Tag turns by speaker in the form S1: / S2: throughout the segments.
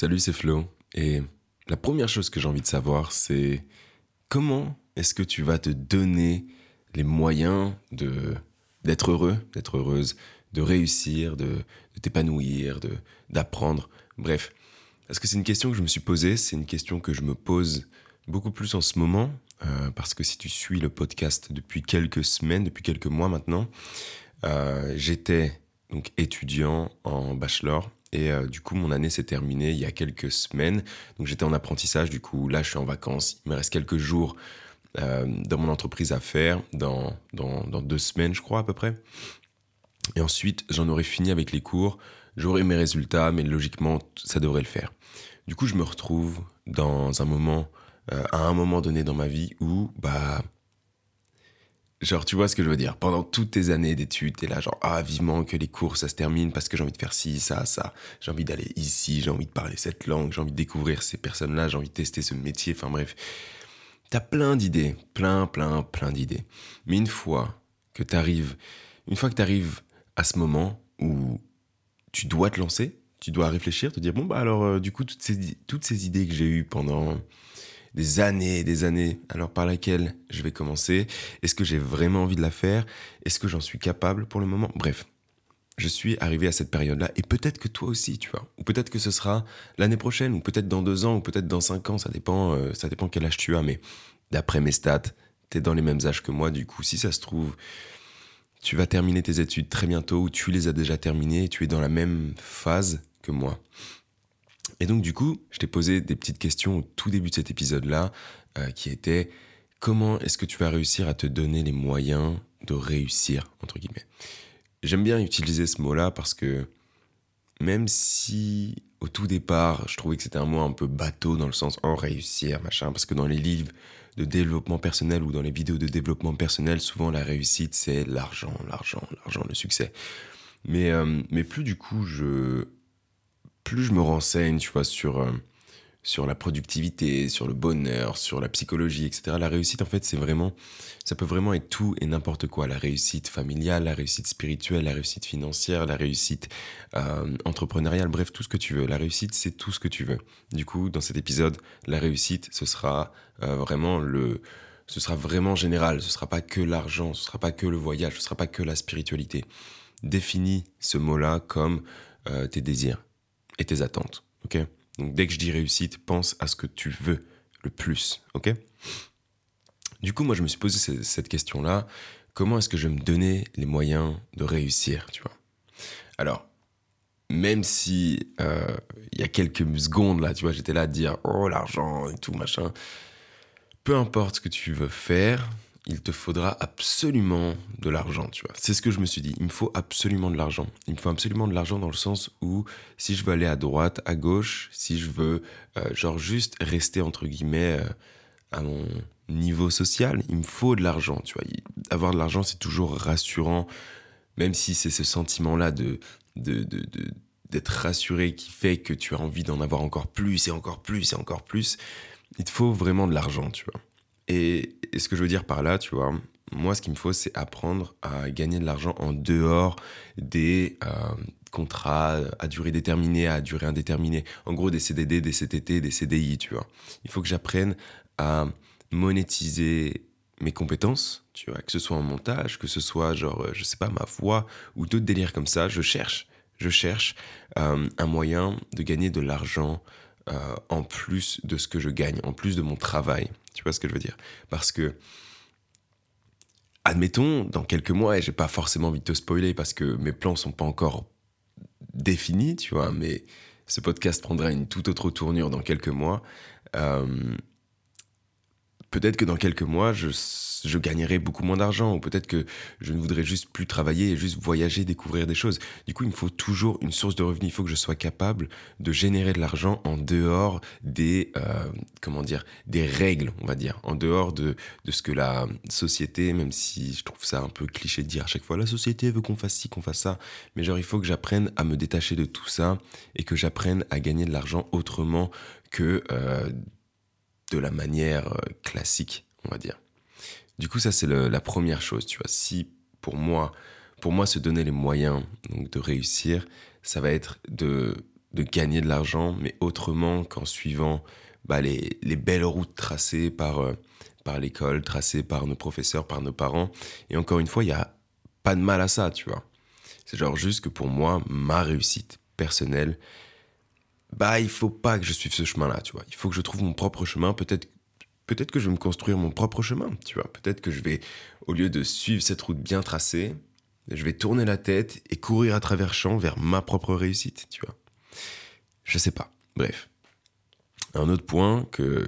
S1: Salut, c'est Flo. Et la première chose que j'ai envie de savoir, c'est comment est-ce que tu vas te donner les moyens de d'être heureux, d'être heureuse, de réussir, de, t'épanouir, de d'apprendre. Bref, parce que c'est une question que je me suis posée, c'est une question que je me pose beaucoup plus en ce moment, euh, parce que si tu suis le podcast depuis quelques semaines, depuis quelques mois maintenant, euh, j'étais donc étudiant en bachelor et euh, du coup, mon année s'est terminée il y a quelques semaines. Donc j'étais en apprentissage, du coup, là, je suis en vacances. Il me reste quelques jours euh, dans mon entreprise à faire, dans, dans, dans, deux semaines, je crois, à peu près. Et ensuite, j'en aurai fini avec les cours. J'aurai mes résultats, mais logiquement, ça devrait le faire. Du coup, je me retrouve dans un moment, euh, à un moment donné dans ma vie où, bah, Genre, tu vois ce que je veux dire Pendant toutes tes années d'études, t'es là, genre, ah, vivement que les cours, ça se termine parce que j'ai envie de faire ci, ça, ça. J'ai envie d'aller ici, j'ai envie de parler cette langue, j'ai envie de découvrir ces personnes-là, j'ai envie de tester ce métier, enfin bref. T'as plein d'idées, plein, plein, plein d'idées. Mais une fois que t'arrives, une fois que t'arrives à ce moment où tu dois te lancer, tu dois réfléchir, te dire, bon, bah alors, euh, du coup, toutes ces, toutes ces idées que j'ai eues pendant des années et des années. Alors par laquelle je vais commencer Est-ce que j'ai vraiment envie de la faire? Est-ce que j'en suis capable pour le moment? Bref, je suis arrivé à cette période-là et peut-être que toi aussi, tu vois. Ou peut-être que ce sera l'année prochaine, ou peut-être dans deux ans, ou peut-être dans cinq ans. Ça dépend, euh, ça dépend quel âge tu as. Mais d'après mes stats, tu es dans les mêmes âges que moi. Du coup, si ça se trouve, tu vas terminer tes études très bientôt, ou tu les as déjà terminées, et tu es dans la même phase que moi. Et donc du coup, je t'ai posé des petites questions au tout début de cet épisode-là, euh, qui étaient comment est-ce que tu vas réussir à te donner les moyens de réussir, entre guillemets? J'aime bien utiliser ce mot-là parce que même si au tout départ, je trouvais que c'était un mot un peu bateau dans le sens oh réussir, machin, parce que dans les livres de développement personnel ou dans les vidéos de développement personnel, souvent la réussite c'est l'argent, l'argent, l'argent, le succès. Mais, euh, mais plus du coup je plus je me renseigne, tu vois, sur, euh, sur la productivité, sur le bonheur, sur la psychologie, etc. La réussite, en fait, c'est vraiment, ça peut vraiment être tout et n'importe quoi. La réussite familiale, la réussite spirituelle, la réussite financière, la réussite euh, entrepreneuriale, bref, tout ce que tu veux. La réussite, c'est tout ce que tu veux. Du coup, dans cet épisode, la réussite, ce sera euh, vraiment le, ce sera vraiment général. Ce sera pas que l'argent, ce sera pas que le voyage, ce sera pas que la spiritualité. Définis ce mot-là comme tes désirs et tes attentes. Ok? Donc dès que je dis réussite, pense à ce que tu veux le plus. Ok? Du coup, moi, je me suis posé cette question-là. Comment est-ce que je vais me donner les moyens de réussir Tu vois? Alors, même si euh, il y a quelques secondes là, tu vois, j'étais là à dire oh l'argent et tout machin. Peu importe ce que tu veux faire, il te faudra absolument de l'argent, tu vois. C'est ce que je me suis dit. Il me faut absolument de l'argent. Il me faut absolument de l'argent dans le sens où si je veux aller à droite, à gauche, si je veux, euh, genre, juste rester, entre guillemets, euh, à mon niveau social, il me faut de l'argent, tu vois. Avoir de l'argent, c'est toujours rassurant, même si c'est ce sentiment-là de, de, de, de d'être rassuré qui fait que tu as envie d'en avoir encore plus et encore plus et encore plus. Il te faut vraiment de l'argent, tu vois. Et, ce que je veux dire par là, tu vois, moi, ce qu'il me faut, c'est apprendre à gagner de l'argent en dehors des euh, contrats à durée déterminée, à durée indéterminée. En gros, des CDD, des CTT, des CDI, tu vois. Il faut que j'apprenne à monétiser mes compétences, tu vois, que ce soit en montage, que ce soit, genre, je sais pas, ma voix ou d'autres délires comme ça. Je cherche, je cherche euh, un moyen de gagner de l'argent euh, en plus de ce que je gagne, en plus de mon travail. Tu vois ce que je veux dire? Parce que, admettons, dans quelques mois, et j'ai pas forcément envie de te spoiler parce que mes plans sont pas encore définis, tu vois, mais ce podcast prendra une toute autre tournure dans quelques mois. Euh, peut-être que dans quelques mois, je, je gagnerai beaucoup moins d'argent, ou peut-être que je ne voudrais juste plus travailler et juste voyager, découvrir des choses. Du coup, il me faut toujours une source de revenus. Il faut que je sois capable de générer de l'argent en dehors des, euh, comment dire, des règles, on va dire, en dehors de, ce que la société, même si je trouve ça un peu cliché de dire à chaque fois, la société veut qu'on fasse ci, qu'on fasse ça, mais genre, il faut que j'apprenne à me détacher de tout ça et que j'apprenne à gagner de l'argent autrement que euh, de la manière euh, classique, on va dire. Du coup, ça, c'est la première chose, tu vois. Si, pour moi, pour moi, se donner les moyens donc, de réussir, ça va être de de gagner de l'argent, mais autrement qu'en suivant bah, les, belles routes tracées par, euh, par l'école, tracées par nos professeurs, par nos parents. Et encore une fois, il n'y a pas de mal à ça, tu vois. C'est genre juste que pour moi, ma réussite personnelle, bah, il faut pas que je suive ce chemin-là, tu vois. Il faut que je trouve mon propre chemin. Peut-être peut-être que je vais me construire mon propre chemin, tu vois. Peut-être que je vais, au lieu de suivre cette route bien tracée, je vais tourner la tête et courir à travers champs vers ma propre réussite, tu vois. Je sais pas. Bref. Un autre point que,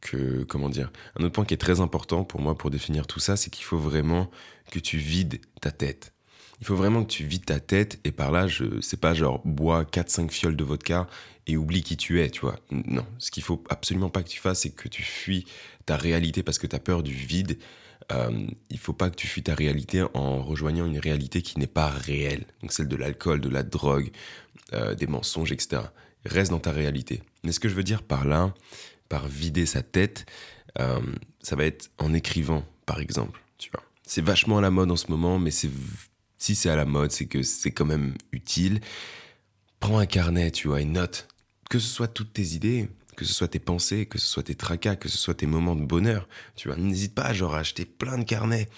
S1: que, comment dire, un autre point qui est très important pour moi pour définir tout ça, c'est qu'il faut vraiment que tu vides ta tête. Il faut vraiment que tu vides ta tête et par là, je sais pas genre bois 4-5 fioles de vodka et oublie qui tu es, tu vois. Non, ce qu'il faut absolument pas que tu fasses, c'est que tu fuis ta réalité parce que tu as peur du vide. Euh, il faut pas que tu fuis ta réalité en rejoignant une réalité qui n'est pas réelle. Donc celle de l'alcool, de la drogue, euh, des mensonges, etc. Reste dans ta réalité. Mais ce que je veux dire par là, par vider sa tête, euh, ça va être en écrivant, par exemple. Tu vois. C'est vachement à la mode en ce moment, mais c'est si c'est à la mode, c'est que c'est quand même utile. Prends un carnet, tu vois, et note. Que ce soit toutes tes idées, que ce soit tes pensées, que ce soit tes tracas, que ce soit tes moments de bonheur, tu vois. N'hésite pas, genre, à acheter plein de carnets.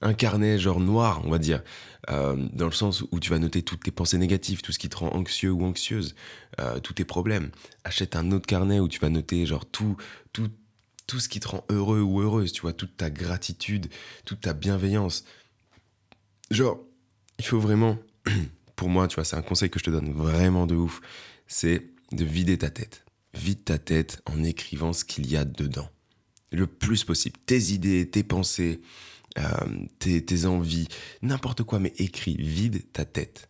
S1: Un carnet, genre noir, on va dire, euh, dans le sens où tu vas noter toutes tes pensées négatives, tout ce qui te rend anxieux ou anxieuse, euh, tous tes problèmes. Achète un autre carnet où tu vas noter, genre, tout, tout, tout ce qui te rend heureux ou heureuse, tu vois, toute ta gratitude, toute ta bienveillance. Genre, il faut vraiment, pour moi, tu vois, c'est un conseil que je te donne vraiment de ouf, c'est de vider ta tête. Vide ta tête en écrivant ce qu'il y a dedans. Le plus possible. Tes idées, tes pensées, euh, tes, envies, n'importe quoi, mais écris, vide ta tête.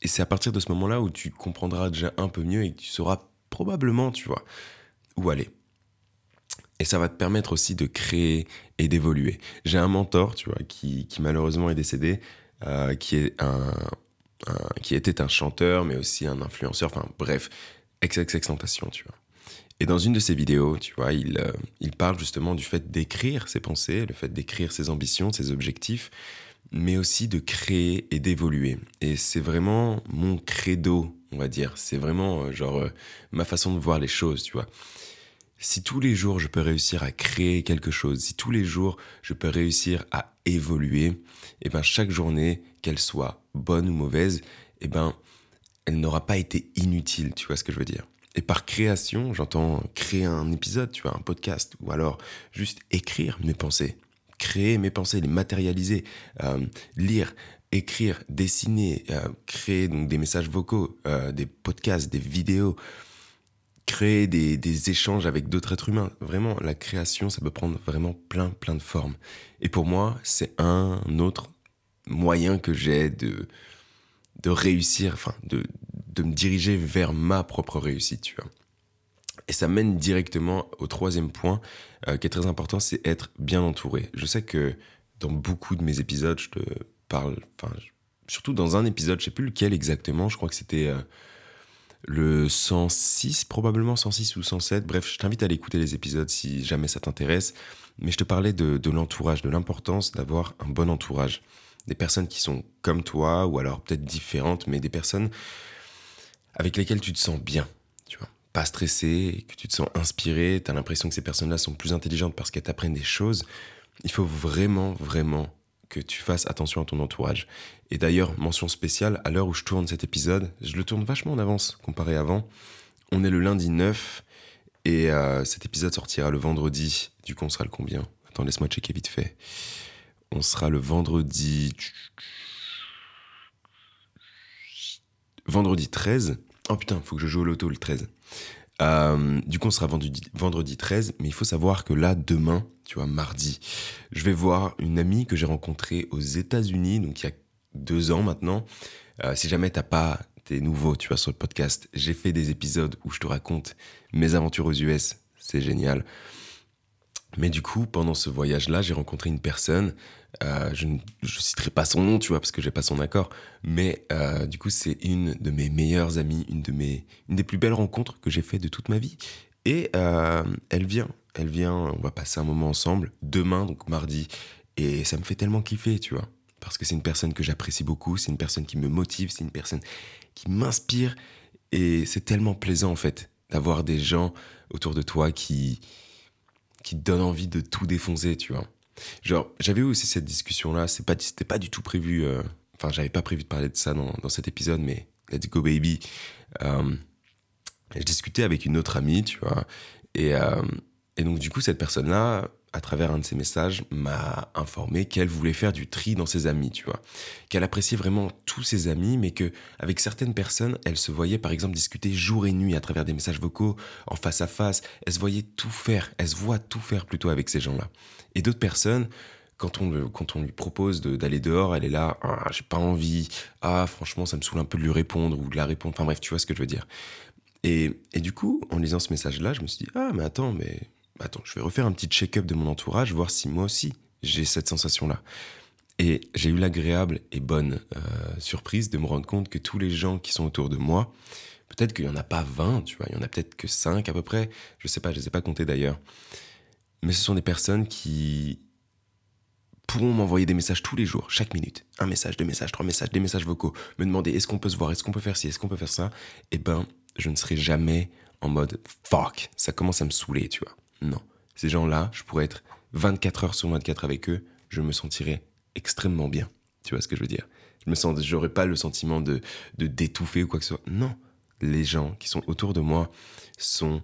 S1: Et c'est à partir de ce moment-là où tu comprendras déjà un peu mieux et que tu sauras probablement, tu vois, où aller. Et ça va te permettre aussi de créer et d'évoluer. J'ai un mentor, tu vois, qui, qui malheureusement est décédé, euh, qui, était un chanteur, mais aussi un influenceur, enfin bref, XXX Tentation, tu vois. Et dans une de ses vidéos, tu vois, il, euh, il parle justement du fait d'écrire ses pensées, le fait d'écrire ses ambitions, ses objectifs, mais aussi de créer et d'évoluer. Et c'est vraiment mon credo, on va dire. C'est vraiment euh, genre ma façon de voir les choses, tu vois. Si tous les jours je peux réussir à créer quelque chose, si tous les jours je peux réussir à évoluer, et eh ben chaque journée, qu'elle soit bonne ou mauvaise, et eh ben elle n'aura pas été inutile, tu vois ce que je veux dire. Et par création, j'entends créer un épisode, tu vois, un podcast, ou alors juste écrire mes pensées, créer mes pensées, les matérialiser, euh, lire, écrire, dessiner, euh, créer donc des messages vocaux, euh, des podcasts, des vidéos, créer des, échanges avec d'autres êtres humains. Vraiment, la création, ça peut prendre vraiment plein, plein de formes. Et pour moi, c'est un autre moyen que j'ai de, de réussir, enfin, de, de me diriger vers ma propre réussite, tu vois. Et ça mène directement au troisième point euh, qui est très important, c'est être bien entouré. Je sais que dans beaucoup de mes épisodes, je te parle, enfin, surtout dans un épisode, je sais plus lequel exactement, je crois que c'était euh, le 106, probablement 106 ou 107. Bref, je t'invite à aller écouter les épisodes si jamais ça t'intéresse. Mais je te parlais de, de l'entourage, de l'importance d'avoir un bon entourage. Des personnes qui sont comme toi, ou alors peut-être différentes, mais des personnes avec lesquelles tu te sens bien. Tu vois, pas stressé, que tu te sens inspiré, tu as l'impression que ces personnes-là sont plus intelligentes parce qu'elles t'apprennent des choses. Il faut vraiment, vraiment que tu fasses attention à ton entourage. Et d'ailleurs, mention spéciale, à l'heure où je tourne cet épisode, je le tourne vachement en avance comparé avant. On est le lundi 9 et euh, cet épisode sortira le vendredi. Du coup, on sera le combien? Attends, laisse-moi checker vite fait. On sera le vendredi. Vendredi 13. Oh putain, faut que je joue au loto le 13. Euh, du coup, on sera vendredi, vendredi 13, mais il faut savoir que là, demain, tu vois, mardi, je vais voir une amie que j'ai rencontrée aux États-Unis, donc il y a deux ans maintenant. Euh, si jamais t'as pas, t'es nouveau, tu vois, sur le podcast, j'ai fait des épisodes où je te raconte mes aventures aux US, c'est génial. Mais du coup, pendant ce voyage-là, j'ai rencontré une personne. Euh, je ne citerai pas son nom, tu vois, parce que j'ai pas son accord. Mais euh, du coup, c'est une de mes meilleures amies, une de mes, une des plus belles rencontres que j'ai fait de toute ma vie. Et euh, elle vient, elle vient. On va passer un moment ensemble demain, donc mardi. Et ça me fait tellement kiffer, tu vois, parce que c'est une personne que j'apprécie beaucoup. C'est une personne qui me motive. C'est une personne qui m'inspire. Et c'est tellement plaisant en fait d'avoir des gens autour de toi qui, qui te donnent envie de tout défoncer, tu vois. Genre, j'avais eu aussi cette discussion-là, c'est pas, c'était pas du tout prévu, euh, enfin, j'avais pas prévu de parler de ça dans, dans cet épisode, mais let's go baby. Euh, je discutais avec une autre amie, tu vois, et, euh, et donc du coup, cette personne-là, à travers un de ses messages, m'a informé qu'elle voulait faire du tri dans ses amis, tu vois. Qu'elle appréciait vraiment tous ses amis, mais que avec certaines personnes, elle se voyait par exemple discuter jour et nuit à travers des messages vocaux, en face à face. Elle se voyait tout faire, elle se voit tout faire plutôt avec ces gens-là. Et d'autres personnes, quand on, quand on lui propose d'aller dehors, elle est là, ah, j'ai pas envie, ah franchement ça me saoule un peu de lui répondre ou de la répondre, enfin bref, tu vois ce que je veux dire. Et, et du coup, en lisant ce message-là, je me suis dit, ah mais attends, mais attends, je vais refaire un petit check-up de mon entourage, voir si moi aussi j'ai cette sensation-là. Et j'ai eu l'agréable et bonne euh, surprise de me rendre compte que tous les gens qui sont autour de moi, peut-être qu'il n'y en a pas 20, tu vois, il y en a peut-être que 5 à peu près, je sais pas, je ne les ai pas comptés d'ailleurs. Mais ce sont des personnes qui pourront m'envoyer des messages tous les jours, chaque minute. Un message, deux messages, trois messages, des messages vocaux. Me demander est-ce qu'on peut se voir, est-ce qu'on peut faire ci, est-ce qu'on peut faire ça? Eh ben, je ne serai jamais en mode fuck. Ça commence à me saouler, tu vois. Non. Ces gens-là, je pourrais être 24 heures sur 24 avec eux, je me sentirais extrêmement bien. Tu vois ce que je veux dire? Je me sens, j'aurais pas le sentiment de, de d'étouffer ou quoi que ce soit. Non. Les gens qui sont autour de moi sont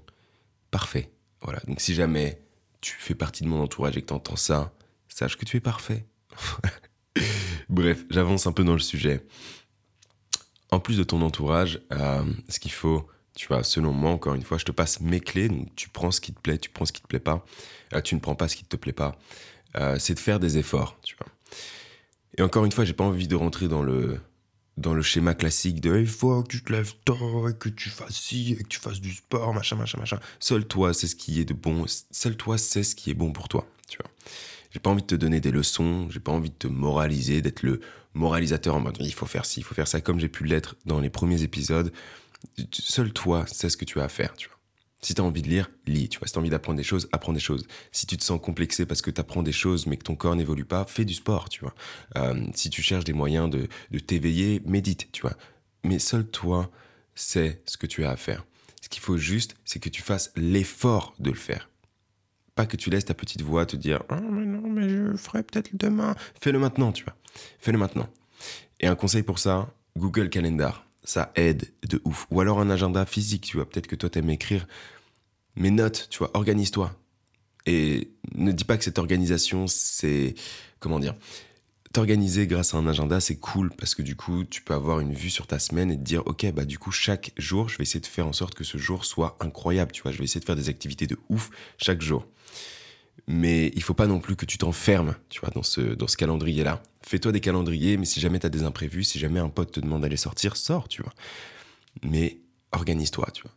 S1: parfaits. Voilà. Donc si jamais tu fais partie de mon entourage et que tu entends ça, sache que tu es parfait. Bref, j'avance un peu dans le sujet. En plus de ton entourage, euh, ce qu'il faut tu vois, selon moi, encore une fois, je te passe mes clés. Donc, tu prends ce qui te plaît, tu prends ce qui te plaît pas. Euh, tu ne prends pas ce qui te plaît pas. Euh, c'est de faire des efforts, tu vois. Et encore une fois, j'ai pas envie de rentrer dans le, dans le schéma classique de il faut que tu te lèves tôt et que tu fasses ci et que tu fasses du sport, machin, machin, machin. Seul toi, c'est ce qui est de bon. Seul toi, c'est ce qui est bon pour toi, tu vois. J'ai pas envie de te donner des leçons, j'ai pas envie de te moraliser, d'être le moralisateur en mode il faut faire ci, il faut faire ça, comme j'ai pu l'être dans les premiers épisodes seul toi sais ce que tu as à faire, tu vois. Si tu as envie de lire, lis, tu vois. Si tu as envie d'apprendre des choses, apprends des choses. Si tu te sens complexé parce que tu apprends des choses mais que ton corps n'évolue pas, fais du sport, tu vois. Euh, si tu cherches des moyens de, de t'éveiller, médite, tu vois. Mais seul toi sais ce que tu as à faire. Ce qu'il faut juste, c'est que tu fasses l'effort de le faire. Pas que tu laisses ta petite voix te dire oh, mais non, mais je ferai peut-être demain. Fais-le maintenant, tu vois. Fais-le maintenant. Et un conseil pour ça, Google Calendar ça aide de ouf. Ou alors un agenda physique, tu vois. Peut-être que toi, t'aimes écrire. Mais note, tu vois, organise-toi. Et ne dis pas que cette organisation, c'est. Comment dire T'organiser grâce à un agenda, c'est cool parce que du coup, tu peux avoir une vue sur ta semaine et te dire, ok, bah du coup, chaque jour, je vais essayer de faire en sorte que ce jour soit incroyable, tu vois. Je vais essayer de faire des activités de ouf chaque jour mais il faut pas non plus que tu t'enfermes, tu vois, dans ce, dans ce calendrier-là. Fais-toi des calendriers, mais si jamais tu as des imprévus, si jamais un pote te demande d'aller sortir, sors, tu vois. Mais organise-toi, tu vois.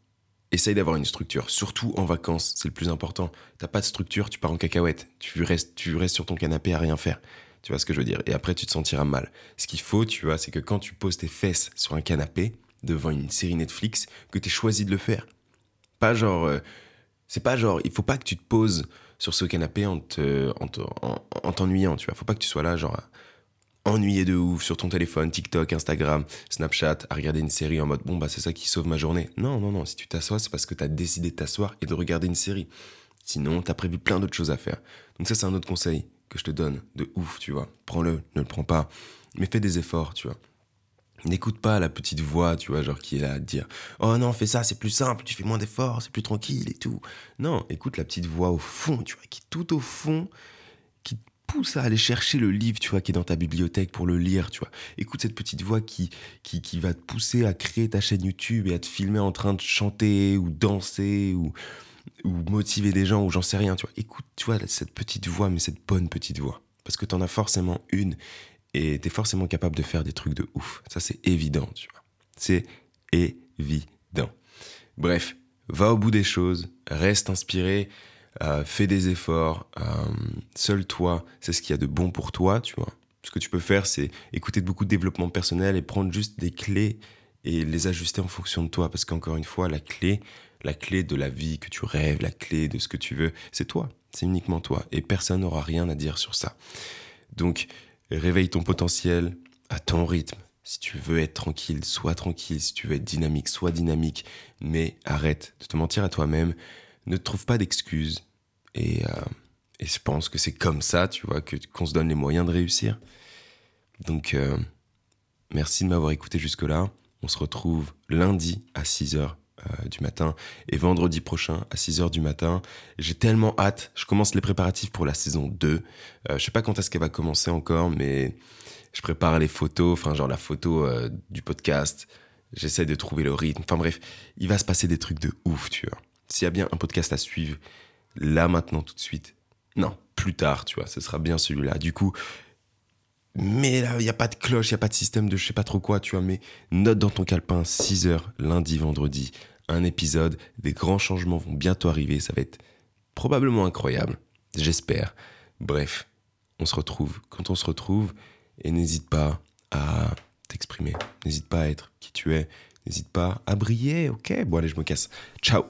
S1: Essaye d'avoir une structure, surtout en vacances, c'est le plus important. T'as pas de structure, tu pars en cacahuète. Tu restes, tu restes sur ton canapé à rien faire. Tu vois ce que je veux dire? Et après, tu te sentiras mal. Ce qu'il faut, tu vois, c'est que quand tu poses tes fesses sur un canapé, devant une série Netflix, que tu choisi de le faire. Pas genre... Euh, c'est pas genre, il faut pas que tu te poses sur ce canapé en t'ennuyant, tu vois. Faut pas que tu sois là, genre, ennuyé de ouf sur ton téléphone, TikTok, Instagram, Snapchat, à regarder une série en mode bon, bah c'est ça qui sauve ma journée. Non, non, non, si tu t'assois, c'est parce que tu as décidé de t'asseoir et de regarder une série. Sinon, tu as prévu plein d'autres choses à faire. Donc, ça, c'est un autre conseil que je te donne de ouf, tu vois. Prends-le, ne le prends pas, mais fais des efforts, tu vois. N'écoute pas la petite voix, tu vois, genre qui est là à te dire Oh non, fais ça, c'est plus simple, tu fais moins d'efforts, c'est plus tranquille et tout. Non, écoute la petite voix au fond, tu vois, qui tout au fond, qui te pousse à aller chercher le livre, tu vois, qui est dans ta bibliothèque pour le lire, tu vois. Écoute cette petite voix qui, qui, qui va te pousser à créer ta chaîne YouTube et à te filmer en train de chanter ou danser ou, ou motiver des gens ou j'en sais rien, tu vois. Écoute, tu vois, cette petite voix, mais cette bonne petite voix. Parce que t'en as forcément une et t'es forcément capable de faire des trucs de ouf. Ça, c'est évident, tu vois. C'est évident. Bref, va au bout des choses, reste inspiré, euh, fais des efforts. Euh, seul toi, c'est ce qu'il y a de bon pour toi, tu vois. Ce que tu peux faire, c'est écouter beaucoup de développement personnel et prendre juste des clés et les ajuster en fonction de toi. Parce qu'encore une fois, la clé, la clé de la vie que tu rêves, la clé de ce que tu veux, c'est toi. C'est uniquement toi. Et personne n'aura rien à dire sur ça. Donc, réveille ton potentiel à ton rythme. Si tu veux être tranquille, sois tranquille. Si tu veux être dynamique, sois dynamique. Mais arrête de te mentir à toi-même. Ne trouve pas d'excuses. Et, euh, et, je pense que c'est comme ça, tu vois, que, qu'on se donne les moyens de réussir. Donc, euh, merci de m'avoir écouté jusque-là. On se retrouve lundi à 6h euh, du matin et vendredi prochain à 6h du matin. J'ai tellement hâte. Je commence les préparatifs pour la saison 2. Euh, je sais pas quand est-ce qu'elle va commencer encore, mais je prépare les photos, enfin genre la photo euh, du podcast. J'essaie de trouver le rythme. Enfin bref, il va se passer des trucs de ouf, tu vois. S'il y a bien un podcast à suivre, là maintenant tout de suite. Non, plus tard, tu vois, ce sera bien celui-là. Du coup, mais là, il n'y a pas de cloche, il n'y a pas de système de je sais pas trop quoi, tu vois. Mais note dans ton calepin, 6 h lundi, vendredi, un épisode. Des grands changements vont bientôt arriver. Ça va être probablement incroyable. J'espère. Bref, on se retrouve quand on se retrouve. Et n'hésite pas à t'exprimer. N'hésite pas à être qui tu es. N'hésite pas à briller. Ok, bon, allez, je me casse. Ciao.